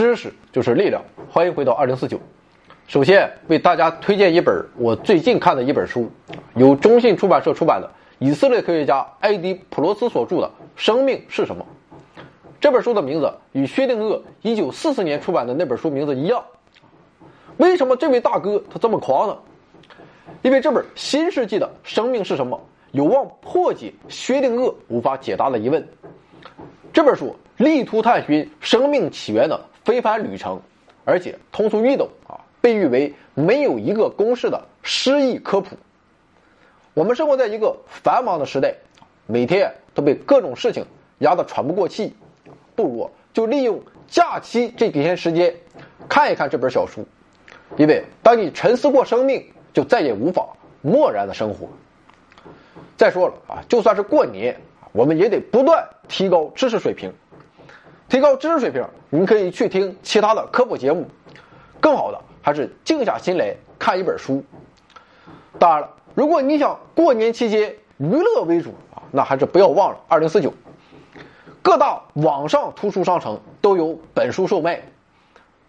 知识就是力量，欢迎回到二零四九。首先为大家推荐一本我最近看的一本书，由中信出版社出版的以色列科学家埃迪·普罗斯所著的《生命是什么》。这本书的名字与薛定谔一九四四年出版的那本书名字一样。为什么这位大哥他这么狂呢？因为这本新世纪的《生命是什么》有望破解薛定谔无法解答的疑问。这本书力图探寻生命起源的非凡旅程，而且通俗易懂啊。被誉为没有一个公式的诗意科普。我们生活在一个繁忙的时代，每天都被各种事情压得喘不过气，不如就利用假期这几天时间看一看这本小书，因为当你沉思过生命，就再也无法漠然的生活。再说了啊，就算是过年，我们也得不断提高知识水平。提高知识水平，您可以去听其他的科普节目，更好的。还是静下心来看一本书。当然了，如果你想过年期间娱乐为主啊，那还是不要忘了二零四九。各大网上图书商城都有本书售卖。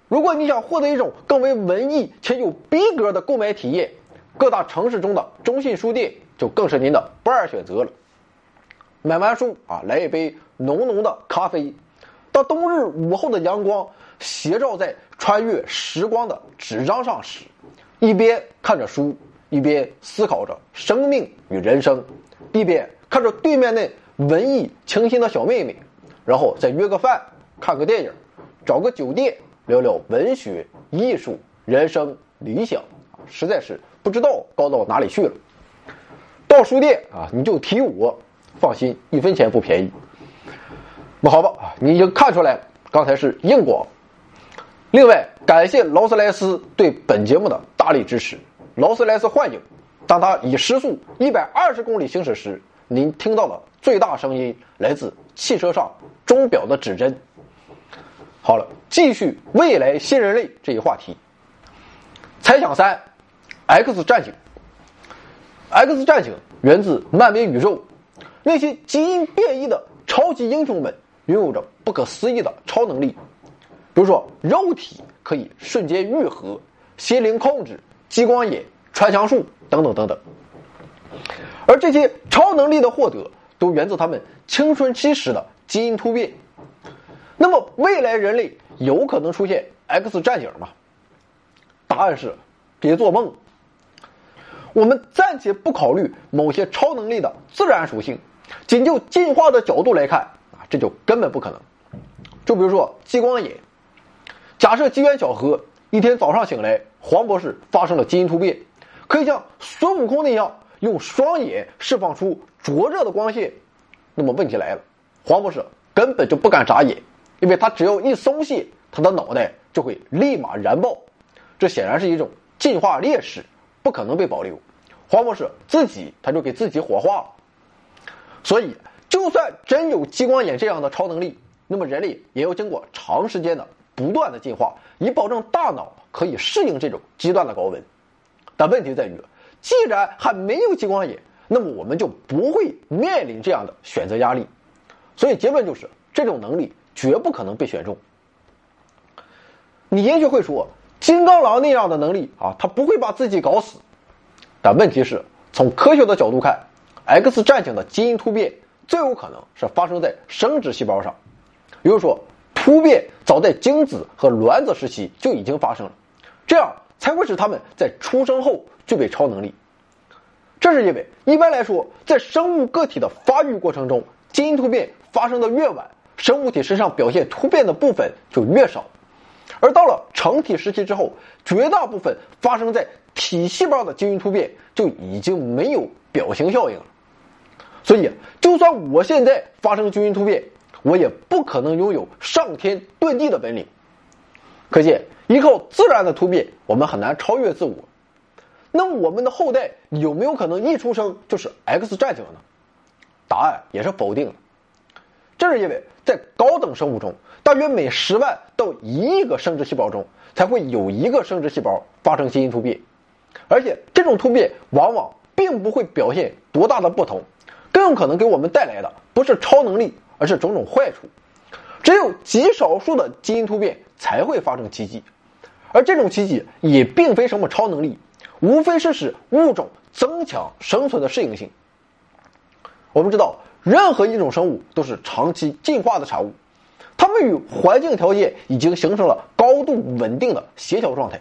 如果你想获得一种更为文艺且有逼格的购买体验，各大城市中的中信书店就更是您的不二选择了。买完书啊，来一杯浓浓的咖啡，当冬日午后的阳光。斜照在穿越时光的纸张上时，一边看着书，一边思考着生命与人生，一边看着对面那文艺清新的小妹妹，然后再约个饭，看个电影，找个酒店聊聊文学、艺术、人生、理想，实在是不知道高到哪里去了。到书店啊，你就提我，放心，一分钱不便宜。那好吧，你已经看出来，刚才是硬广。另外，感谢劳斯莱斯对本节目的大力支持。劳斯莱斯幻影，当它以时速一百二十公里行驶时，您听到的最大声音来自汽车上钟表的指针。好了，继续未来新人类这一话题。猜想三，X 战警。X 战警源自漫威宇宙，那些基因变异的超级英雄们拥有着不可思议的超能力。比如说，肉体可以瞬间愈合，心灵控制、激光眼、穿墙术等等等等。而这些超能力的获得，都源自他们青春期时的基因突变。那么，未来人类有可能出现 X 战警吗？答案是，别做梦。我们暂且不考虑某些超能力的自然属性，仅就进化的角度来看，这就根本不可能。就比如说激光眼。假设机缘巧合，一天早上醒来，黄博士发生了基因突变，可以像孙悟空那样用双眼释放出灼热的光线。那么问题来了，黄博士根本就不敢眨眼，因为他只要一松懈，他的脑袋就会立马燃爆。这显然是一种进化劣势，不可能被保留。黄博士自己他就给自己火化了。所以，就算真有激光眼这样的超能力，那么人类也要经过长时间的。不断的进化，以保证大脑可以适应这种极端的高温。但问题在于，既然还没有激光眼，那么我们就不会面临这样的选择压力。所以结论就是，这种能力绝不可能被选中。你也许会说，金刚狼那样的能力啊，他不会把自己搞死。但问题是，从科学的角度看，X 战警的基因突变最有可能是发生在生殖细胞上，比如说。突变早在精子和卵子时期就已经发生了，这样才会使他们在出生后具备超能力。这是因为一般来说，在生物个体的发育过程中，基因突变发生的越晚，生物体身上表现突变的部分就越少，而到了成体时期之后，绝大部分发生在体细胞的基因突变就已经没有表型效应了。所以，就算我现在发生基因突变，我也不可能拥有上天遁地的本领，可见依靠自然的突变，我们很难超越自我。那我们的后代有没有可能一出生就是 X 战警呢？答案也是否定的。这是因为在高等生物中，大约每十万到一亿个生殖细胞中，才会有一个生殖细胞发生基因突变，而且这种突变往往并不会表现多大的不同，更有可能给我们带来的不是超能力。而是种种坏处，只有极少数的基因突变才会发生奇迹，而这种奇迹也并非什么超能力，无非是使物种增强生存的适应性。我们知道，任何一种生物都是长期进化的产物，它们与环境条件已经形成了高度稳定的协调状态。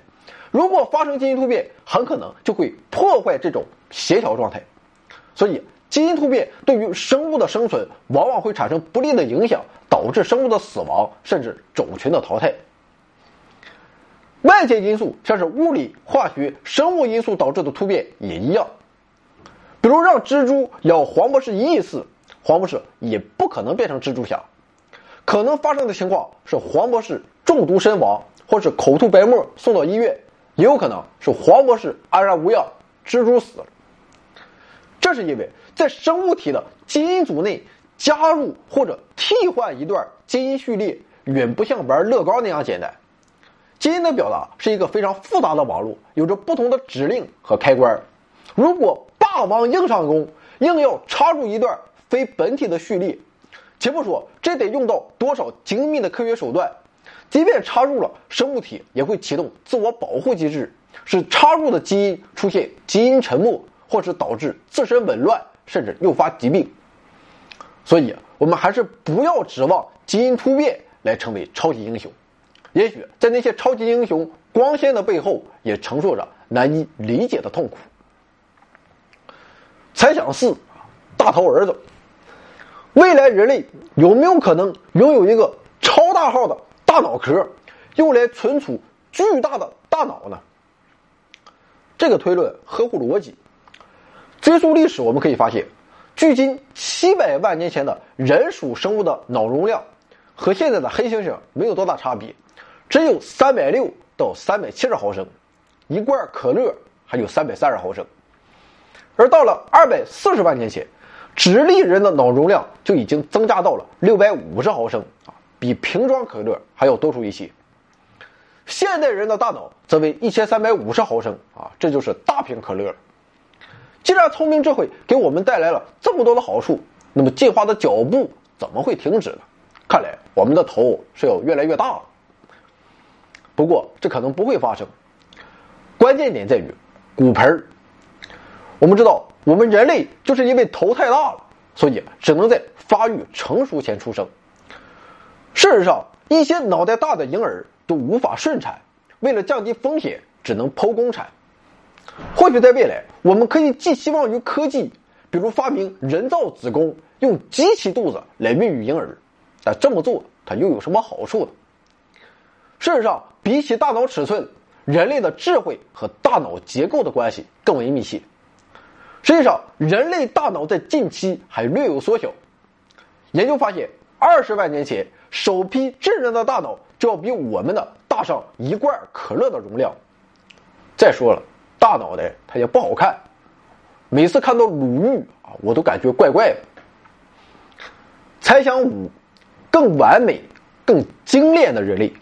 如果发生基因突变，很可能就会破坏这种协调状态。所以，基因突变对于生物的生存往往会产生不利的影响，导致生物的死亡，甚至种群的淘汰。外界因素，像是物理、化学、生物因素导致的突变也一样。比如让蜘蛛咬黄博士一亿次，黄博士也不可能变成蜘蛛侠。可能发生的情况是黄博士中毒身亡，或是口吐白沫送到医院，也有可能是黄博士安然无恙，蜘蛛死了。这是因为在生物体的基因组内加入或者替换一段基因序列，远不像玩乐高那样简单。基因的表达是一个非常复杂的网络，有着不同的指令和开关。如果霸王硬上弓，硬要插入一段非本体的序列，且不说这得用到多少精密的科学手段，即便插入了，生物体也会启动自我保护机制，使插入的基因出现基因沉默，或是导致自身紊乱，甚至诱发疾病。所以，我们还是不要指望基因突变来成为超级英雄。也许在那些超级英雄光鲜的背后，也承受着难以理解的痛苦。猜想四，大头儿子。未来人类有没有可能拥有一个超大号的大脑壳，用来存储巨大的大脑呢？这个推论合乎逻辑。追溯历史，我们可以发现，距今七百万年前的人属生物的脑容量，和现在的黑猩猩没有多大差别，只有三百六到三百七十毫升，一罐可乐还有三百三十毫升。而到了二百四十万年前，直立人的脑容量就已经增加到了六百五十毫升啊，比瓶装可乐还要多出一些。现代人的大脑则为一千三百五十毫升啊，这就是大瓶可乐了。既然聪明智慧给我们带来了这么多的好处，那么进化的脚步怎么会停止呢？看来我们的头是要越来越大了。不过这可能不会发生，关键点在于骨盆儿。我们知道，我们人类就是因为头太大了，所以只能在发育成熟前出生。事实上，一些脑袋大的婴儿都无法顺产，为了降低风险，只能剖宫产。或许在未来，我们可以寄希望于科技，比如发明人造子宫，用机器肚子来孕育婴儿。但这么做，它又有什么好处呢？事实上，比起大脑尺寸，人类的智慧和大脑结构的关系更为密切。实际上，人类大脑在近期还略有缩小。研究发现，二十万年前，首批智人的大脑就要比我们的大上一罐可乐的容量。再说了，大脑袋它也不好看，每次看到鲁豫啊，我都感觉怪怪的。猜想五，更完美、更精炼的人类。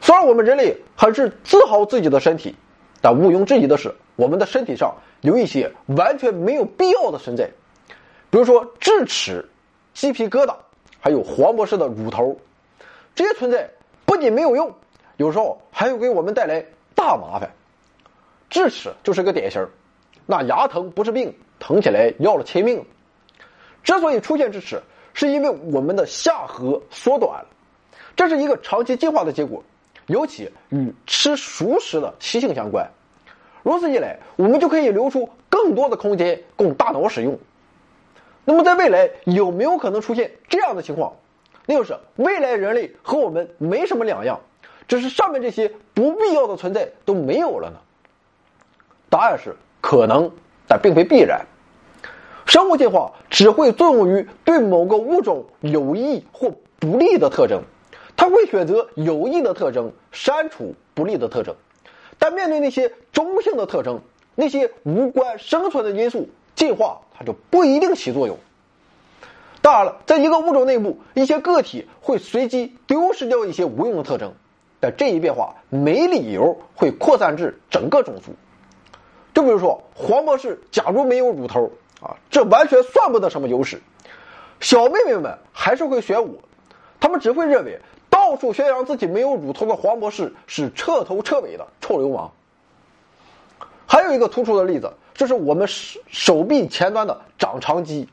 虽然我们人类很是自豪自己的身体，但毋庸置疑的是，我们的身体上。有一些完全没有必要的存在，比如说智齿、鸡皮疙瘩，还有黄博士的乳头，这些存在不仅没有用，有时候还会给我们带来大麻烦。智齿就是个典型，那牙疼不是病，疼起来要了亲命。之所以出现智齿，是因为我们的下颌缩短了，这是一个长期进化的结果，尤其与吃熟食的习性相关。如此一来，我们就可以留出更多的空间供大脑使用。那么，在未来有没有可能出现这样的情况？那就是未来人类和我们没什么两样，只是上面这些不必要的存在都没有了呢？答案是可能，但并非必然。生物进化只会作用于对某个物种有益或不利的特征，它会选择有益的特征，删除不利的特征。但面对那些中性的特征，那些无关生存的因素，进化它就不一定起作用。当然了，在一个物种内部，一些个体会随机丢失掉一些无用的特征，但这一变化没理由会扩散至整个种族。就比如说，黄博士假如没有乳头啊，这完全算不得什么优势，小妹妹们还是会选我。他们只会认为到处宣扬自己没有乳头的黄博士是彻头彻尾的臭流氓。还有一个突出的例子，就是我们手手臂前端的长长肌。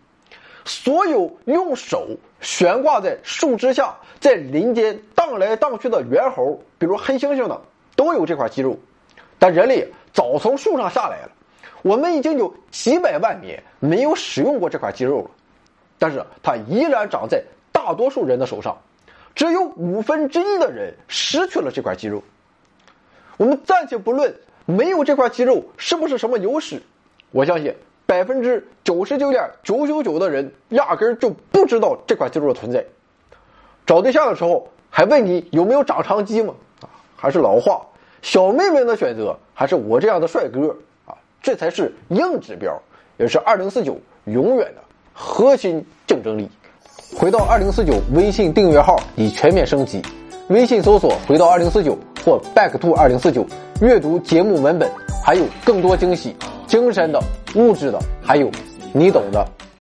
所有用手悬挂在树枝下，在林间荡来荡去的猿猴，比如黑猩猩的，都有这块肌肉。但人类早从树上下来了，我们已经有几百万年没有使用过这块肌肉了。但是它依然长在大多数人的手上，只有五分之一的人失去了这块肌肉。我们暂且不论没有这块肌肉是不是什么优势，我相信。百分之九十九点九九九的人压根儿就不知道这块肌肉的存在。找对象的时候还问你有没有长长肌吗？啊，还是老话，小妹妹的选择还是我这样的帅哥啊，这才是硬指标，也是二零四九永远的核心竞争力。回到二零四九微信订阅号已全面升级，微信搜索“回到二零四九”或 “back to 二零四九”，阅读节目文本，还有更多惊喜。精神的、物质的，还有你懂的。